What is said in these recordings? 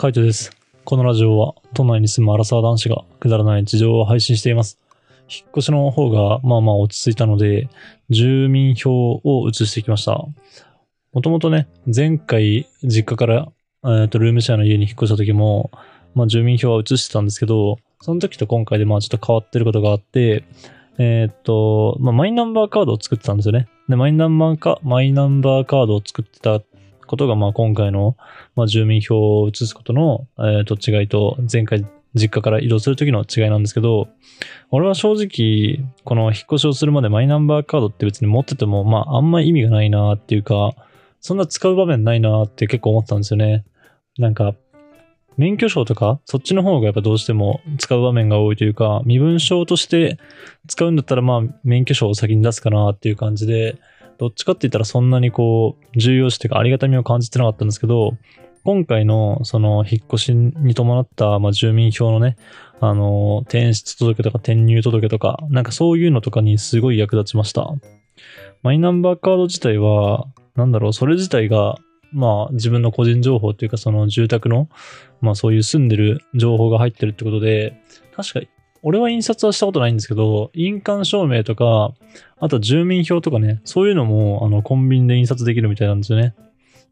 カイトです。このラジオは都内に住むアラサー男子がくだらない事情を配信しています。引っ越しの方がまあまあ落ち着いたので、住民票を移してきました。もともとね、前回実家から、えー、とルームシェアの家に引っ越した時も、まあ住民票は移してたんですけど、その時と今回でまあちょっと変わってることがあって、えーっと、まあ、マイナンバーカードを作ってたんですよね。で、マイナンバーカマイナンバーカードを作ってたことが、まあ、今回の、まあ、住民票を移すことの、えー、と違いと、前回実家から移動するときの違いなんですけど、俺は正直、この引っ越しをするまでマイナンバーカードって別に持ってても、まあ、あんま意味がないなっていうか、そんな使う場面ないなって結構思ってたんですよね。なんか、免許証とか、そっちの方がやっぱどうしても使う場面が多いというか、身分証として使うんだったら、まあ、免許証を先に出すかなっていう感じで、どっちかって言ったらそんなにこう、重要視というかありがたみを感じてなかったんですけど、今回のその引っ越しに伴った、まあ、住民票のね、あの、転出届とか転入届とか、なんかそういうのとかにすごい役立ちました。マイナンバーカード自体は、なんだろう、それ自体が、まあ自分の個人情報というかその住宅の、まあそういう住んでる情報が入ってるってことで、確か俺は印刷はしたことないんですけど、印鑑証明とか、あと住民票とかね、そういうのもあのコンビニで印刷できるみたいなんですよね。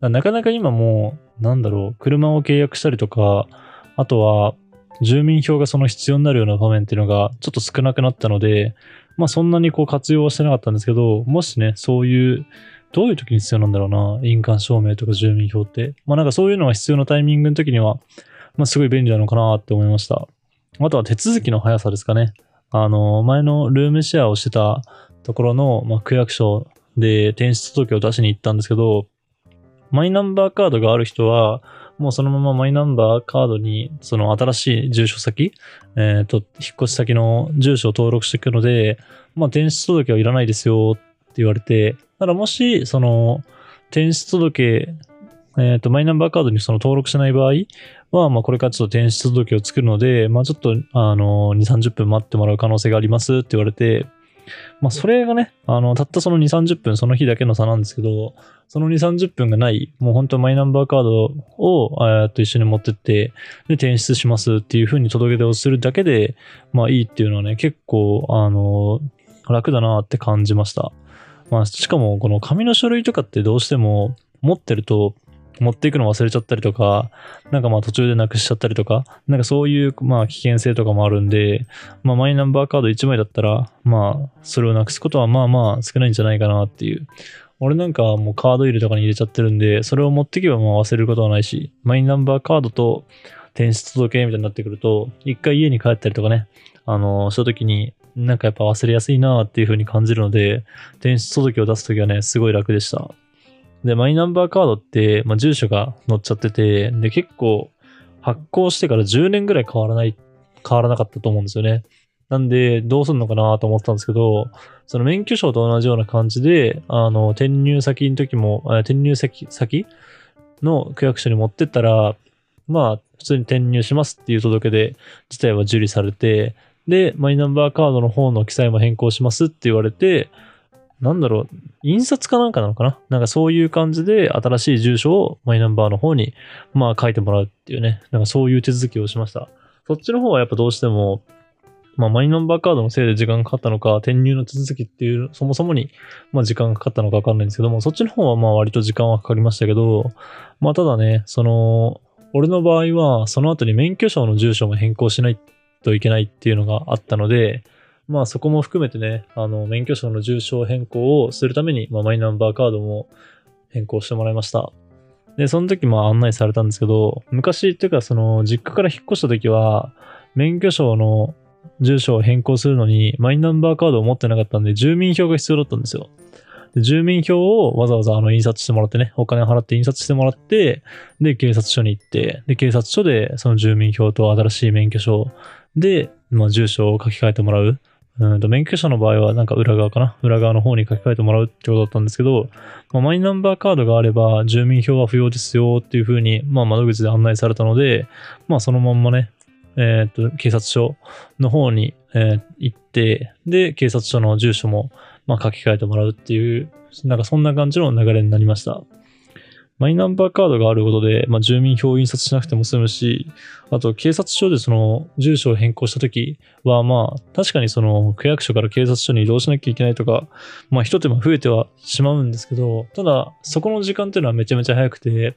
かなかなか今もう、なんだろう、車を契約したりとか、あとは住民票がその必要になるような場面っていうのがちょっと少なくなったので、まあそんなにこう活用はしてなかったんですけど、もしね、そういうどういう時に必要なんだろうな。印鑑証明とか住民票って。まあなんかそういうのが必要なタイミングの時には、まあすごい便利なのかなって思いました。あとは手続きの速さですかね。あの、前のルームシェアをしてたところの、まあ、区役所で転出届を出しに行ったんですけど、マイナンバーカードがある人は、もうそのままマイナンバーカードに、その新しい住所先、えっ、と、引っ越し先の住所を登録していくので、まあ、転出届はいらないですよって言われて、ただもし、その、転出届、えっ、と、マイナンバーカードにその登録しない場合は、まあ、これからちょっと転出届を作るので、まあ、ちょっと、あの、2、30分待ってもらう可能性がありますって言われて、まあ、それがね、あの、たったその2、30分、その日だけの差なんですけど、その2、30分がない、もう本当マイナンバーカードを、えー、と一緒に持ってって、で、転出しますっていう風に届け出をするだけで、まあいいっていうのはね、結構、あの、楽だなって感じました。まあ、しかも、この紙の書類とかってどうしても持ってると、持っていくの忘れちゃったりとか、なんかまあ途中でなくしちゃったりとか、なんかそういうまあ危険性とかもあるんで、まあマイナンバーカード1枚だったら、まあそれをなくすことはまあまあ少ないんじゃないかなっていう。俺なんかもうカード入れとかに入れちゃってるんで、それを持っていけばまあ忘れることはないし、マイナンバーカードと転出届みたいになってくると、一回家に帰ったりとかね、あの、した時になんかやっぱ忘れやすいなっていう風に感じるので、転出届を出す時はね、すごい楽でした。で、マイナンバーカードって、まあ、住所が載っちゃってて、で、結構発行してから10年ぐらい変わらない、変わらなかったと思うんですよね。なんで、どうすんのかなと思ったんですけど、その免許証と同じような感じで、あの、転入先の時も、転入先、先の区役所に持ってったら、まあ、普通に転入しますっていう届け出自体は受理されて、で、マイナンバーカードの方の記載も変更しますって言われて、なんだろう、印刷かなんかなのかな？なんかそういう感じで新しい住所をマイナンバーの方に、まあ書いてもらうっていうね、なんかそういう手続きをしました。そっちの方はやっぱどうしても、まあマイナンバーカードのせいで時間かかったのか、転入の手続きっていう、そもそもに、まあ時間かかったのかわかんないんですけども、そっちの方はまあ割と時間はかかりましたけど、まあただね、その、俺の場合は、その後に免許証の住所も変更しないといけないっていうのがあったので、まあそこも含めてね、あの、免許証の住所変更をするために、まあマイナンバーカードも変更してもらいました。で、その時まあ案内されたんですけど、昔っていうかその実家から引っ越した時は、免許証の住所を変更するのにマイナンバーカードを持ってなかったんで、住民票が必要だったんですよ。で住民票をわざわざあの印刷してもらってね、お金を払って印刷してもらって、で、警察署に行って、で、警察署でその住民票と新しい免許証で、まあ、住所を書き換えてもらう。うんと免許証の場合はなんか裏側かな？裏側の方に書き換えてもらうってことだったんですけど、まあ、マイナンバーカードがあれば住民票は不要ですよっていう風に、まあ、窓口で案内されたので、まあそのまんまね、えっ、と、警察署の方に、えー行って、で、警察署の住所も、まあ書き換えてもらうっていう、なんかそんな感じの流れになりました。マイナンバーカードがあることで、まあ、住民票を印刷しなくても済むし、あと警察署でその住所を変更したときは、まあ、確かにその区役所から警察署に移動しなきゃいけないとか、まあ、一手間増えてはしまうんですけど、ただ、そこの時間っていうのはめちゃめちゃ早くて、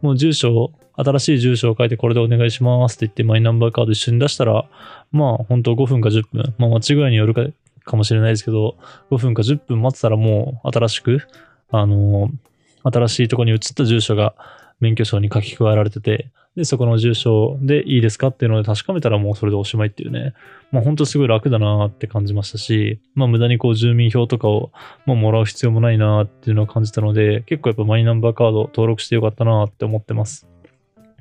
もう住所、新しい住所を書いてこれでお願いしますって言ってマイナンバーカード一緒に出したら、まあ、本当5分か10分、まあ、間違いによるかかもしれないですけど、5分か10分待ってたらもう新しく、あの新しいとこに移った住所が免許証に書き加えられてて、で、そこの住所でいいですかっていうので確かめたらもうそれでおしまいっていうね。まあ本当すごい楽だなって感じましたし、まあ無駄にこう住民票とかをもうもらう必要もないなっていうのを感じたので、結構やっぱマイナンバーカード登録してよかったなって思ってます。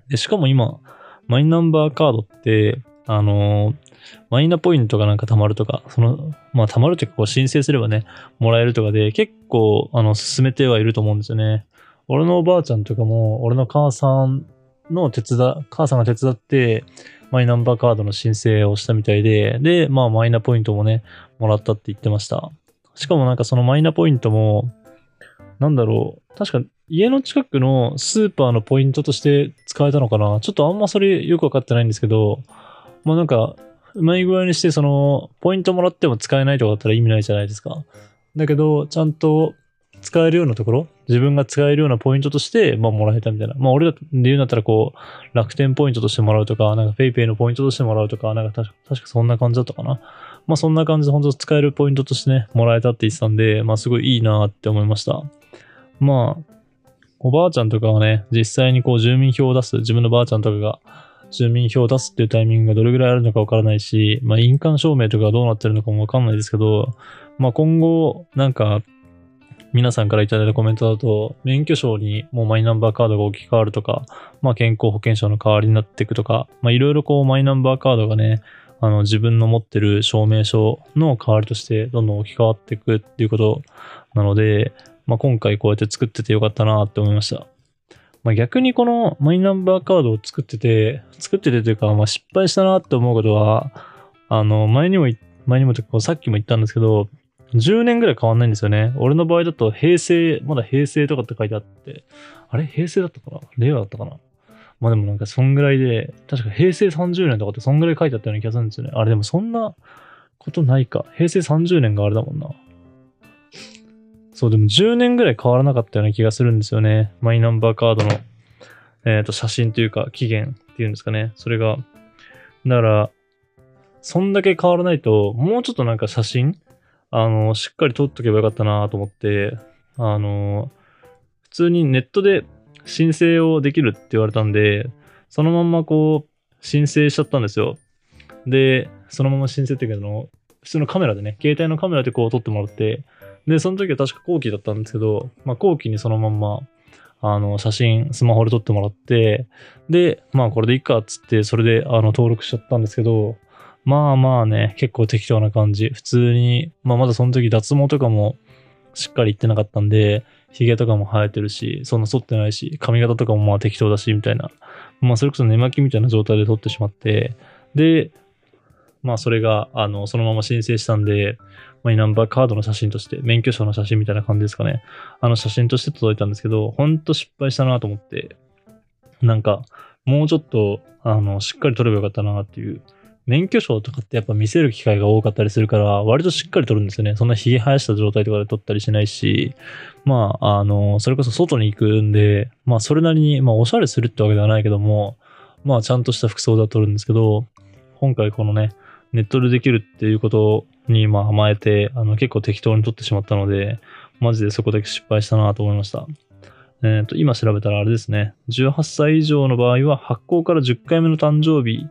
で、しかも今、マイナンバーカードって、あのー、マイナポイントがなんか貯まるとか、その、まあ貯まるというかこう申請すればね、もらえるとかで結構、あの、進めてはいると思うんですよね。俺のおばあちゃんとかも、俺の母さんの手伝、母さんが手伝って、マイナンバーカードの申請をしたみたいで、で、まあマイナポイントもね、もらったって言ってました。しかもなんかそのマイナポイントも、なんだろう、確か家の近くのスーパーのポイントとして使えたのかなちょっとあんまそれよくわかってないんですけど、まあなんか、うまい具合にして、その、ポイントもらっても使えないとかだったら意味ないじゃないですか。だけど、ちゃんと使えるようなところ、自分が使えるようなポイントとして、まあ、もらえたみたいな。まあ、俺で言うんだったら、こう、楽天ポイントとしてもらうとか、なんか PayPay のポイントとしてもらうとか、なんか確かそんな感じだったかな。まあ、そんな感じで本当使えるポイントとしてね、もらえたって言ってたんで、まあ、すごいいいなって思いました。まあ、おばあちゃんとかはね、実際にこう、住民票を出す、自分のばあちゃんとかが、住民票を出すっていうタイミングがどれぐらいあるのかわからないし、まあ、印鑑証明とかどうなってるのかもわかんないですけど、まあ、今後、なんか、皆さんからいただいたコメントだと、免許証にもうマイナンバーカードが置き換わるとか、まあ、健康保険証の代わりになっていくとか、まあ、いろいろこう、マイナンバーカードがね、あの、自分の持ってる証明書の代わりとしてどんどん置き換わっていくっていうことなので、まあ、今回こうやって作っててよかったなって思いました。まあ、逆にこのマイナンバーカードを作ってて、作っててというか、まあ、失敗したなって思うことは、あの、前にも、前にもとか、さっきも言ったんですけど、10年ぐらい変わんないんですよね。俺の場合だと平成、まだ平成とかって書いてあって、あれ？平成だったかな？令和だったかな？まあでもなんかそんぐらいで、確か平成30年とかってそんぐらい書いてあったような気がするんですよね。あれでもそんなことないか。平成30年があれだもんな。そう、でも10年ぐらい変わらなかったような気がするんですよね。マイナンバーカードの、えっ、ー、と、写真というか、期限っていうんですかね。それが。だから、そんだけ変わらないと、もうちょっとなんか写真、あの、しっかり撮っとけばよかったなと思って、あの、普通にネットで申請をできるって言われたんで、そのまんまこう、申請しちゃったんですよ。で、そのまま申請っていうけど、普通のカメラでね、携帯のカメラでこう撮ってもらって、で、その時は確か後期だったんですけど、まあ後期にそのまんま、あの、写真、スマホで撮ってもらって、で、まあこれでいいかっつって、それで、あの、登録しちゃったんですけど、まあまあね、結構適当な感じ。普通に、まあまだその時脱毛とかもしっかり言ってなかったんで、髭とかも生えてるし、そんな剃ってないし、髪型とかもまあ適当だし、みたいな。まあそれこそ寝巻きみたいな状態で撮ってしまって、で、まあそれが、あの、そのまま申請したんで、マイナンバーカードの写真として、免許証の写真みたいな感じですかね。あの写真として届いたんですけど、ほんと失敗したなと思って、なんか、もうちょっと、あの、しっかり撮ればよかったなっていう。免許証とかってやっぱ見せる機会が多かったりするから、割としっかり撮るんですよね。そんな髭生やした状態とかで撮ったりしないし、まあ、あの、それこそ外に行くんで、まあ、それなりに、まあ、おしゃれするってわけではないけども、まあ、ちゃんとした服装では撮るんですけど、今回このね、ネットでできるっていうことにまあ甘えて、あの結構適当に撮ってしまったので、マジでそこだけ失敗したなと思いました。えっ、ー、と、今調べたらあれですね。18歳以上の場合は発行から10回目の誕生日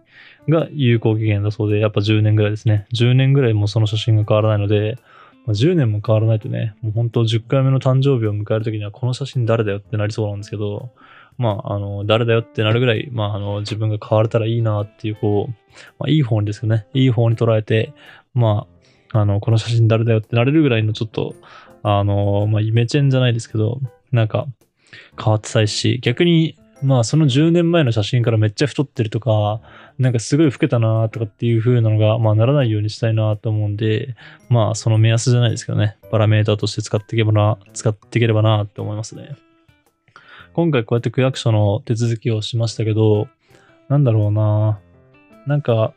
が有効期限だそうで、やっぱ10年ぐらいですね。10年ぐらいもその写真が変わらないので、まあ、10年も変わらないとね、もう本当10回目の誕生日を迎えるときにはこの写真誰だよってなりそうなんですけど、まあ、あの、誰だよってなるぐらい、まあ、あの、自分が変われたらいいなっていう、こう、まあ、いい方にですよね。いい方に捉えて、まあ、あの、この写真誰だよってなれるぐらいのちょっと、あの、まあ、イメチェンじゃないですけど、なんか、変わってたいし、逆に、まあ、その10年前の写真からめっちゃ太ってるとか、なんかすごい老けたなとかっていう風なのが、まあ、ならないようにしたいなと思うんで、まあ、その目安じゃないですけどね、パラメーターとして使っていけばな、使っていければなって思いますね。今回こうやって区役所の手続きをしましたけど、なんだろうななんか、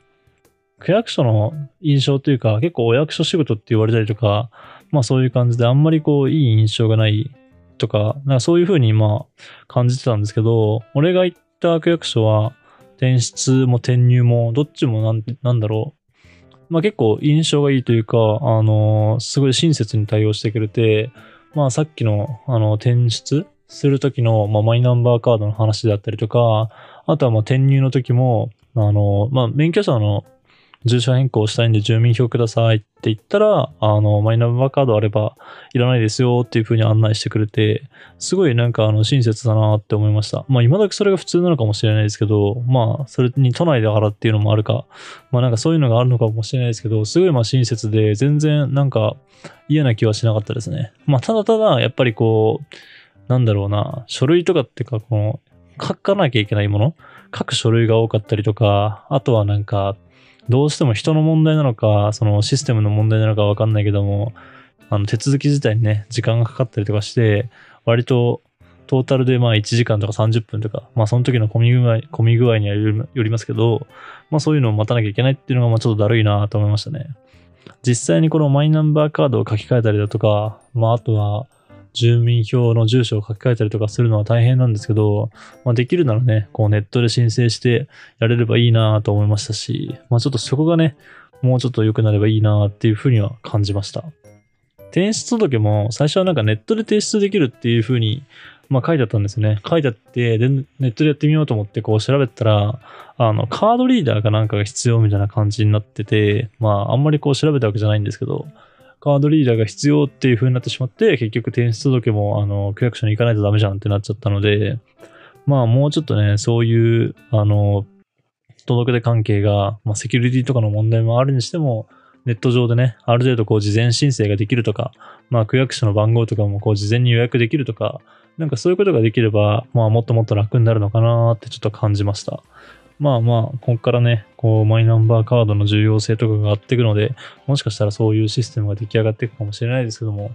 区役所の印象というか、結構お役所仕事って言われたりとか、まあそういう感じであんまりこういい印象がないとか、なんかそういうふうにまあ感じてたんですけど、俺が行った区役所は転出も転入もどっちもなんなんだろう。まあ結構印象がいいというか、あのーすごい親切に対応してくれて、まあさっきのあの転出する時の、まあ、マイナンバーカードの話だったりとか、あとはまあ転入の時も、あの、まあ免許証の住所変更したいんで住民票くださいって言ったら、あの、マイナンバーカードあればいらないですよっていう風に案内してくれて、すごいなんかあの親切だなって思いました。まあ今時それが普通なのかもしれないですけど、まあそれに都内だからっていうのもあるか、まあなんかそういうのがあるのかもしれないですけど、すごいまあ親切で全然なんか嫌な気はしなかったですね。まあただただやっぱりこう、なんだろうな、書類とかってかこの書かなきゃいけないもの？書く書類が多かったりとか、あとはなんか、どうしても人の問題なのか、そのシステムの問題なのかわかんないけども、あの手続き自体にね、時間がかかったりとかして、割とトータルでまあ1時間とか30分とか、まあその時の混み具合、混み具合にはよりますけど、まあそういうのを待たなきゃいけないっていうのがまあちょっとだるいなと思いましたね。実際にこのマイナンバーカードを書き換えたりだとか、まああとは住民票の住所を書き換えたりとかするのは大変なんですけど、まあ、できるならね、こうネットで申請してやれればいいなと思いましたし、まあちょっとそこがね、もうちょっと良くなればいいなっていうふうには感じました。提出届も最初はなんかネットで提出できるっていうふうに、まあ書いてあったんですね。書いてあって、で、ネットでやってみようと思ってこう調べたら、あの、カードリーダーかなんかが必要みたいな感じになってて、まああんまりこう調べたわけじゃないんですけど、カードリーダーが必要っていう風になってしまって、結局転出届も、あの、区役所に行かないとダメじゃんってなっちゃったので、まあもうちょっとね、そういう、あの、届け出関係が、まあセキュリティとかの問題もあるにしても、ネット上でね、ある程度こう事前申請ができるとか、まあ区役所の番号とかもこう事前に予約できるとか、なんかそういうことができれば、まあもっともっと楽になるのかなってちょっと感じました。まあまあ、ここからね、こう、マイナンバーカードの重要性とかが上がっていくので、もしかしたらそういうシステムが出来上がっていくかもしれないですけども、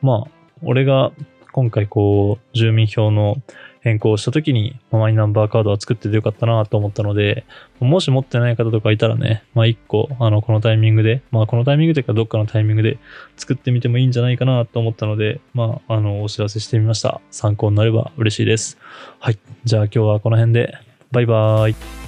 まあ、俺が今回こう、住民票の変更をした時に、マイナンバーカードは作っててよかったなと思ったので、もし持ってない方とかいたらね、まあ一個、あの、このタイミングで、まあこのタイミングというかどっかのタイミングで作ってみてもいいんじゃないかなと思ったので、まあ、あの、お知らせしてみました。参考になれば嬉しいです。はい。じゃあ今日はこの辺で、バイバーイ。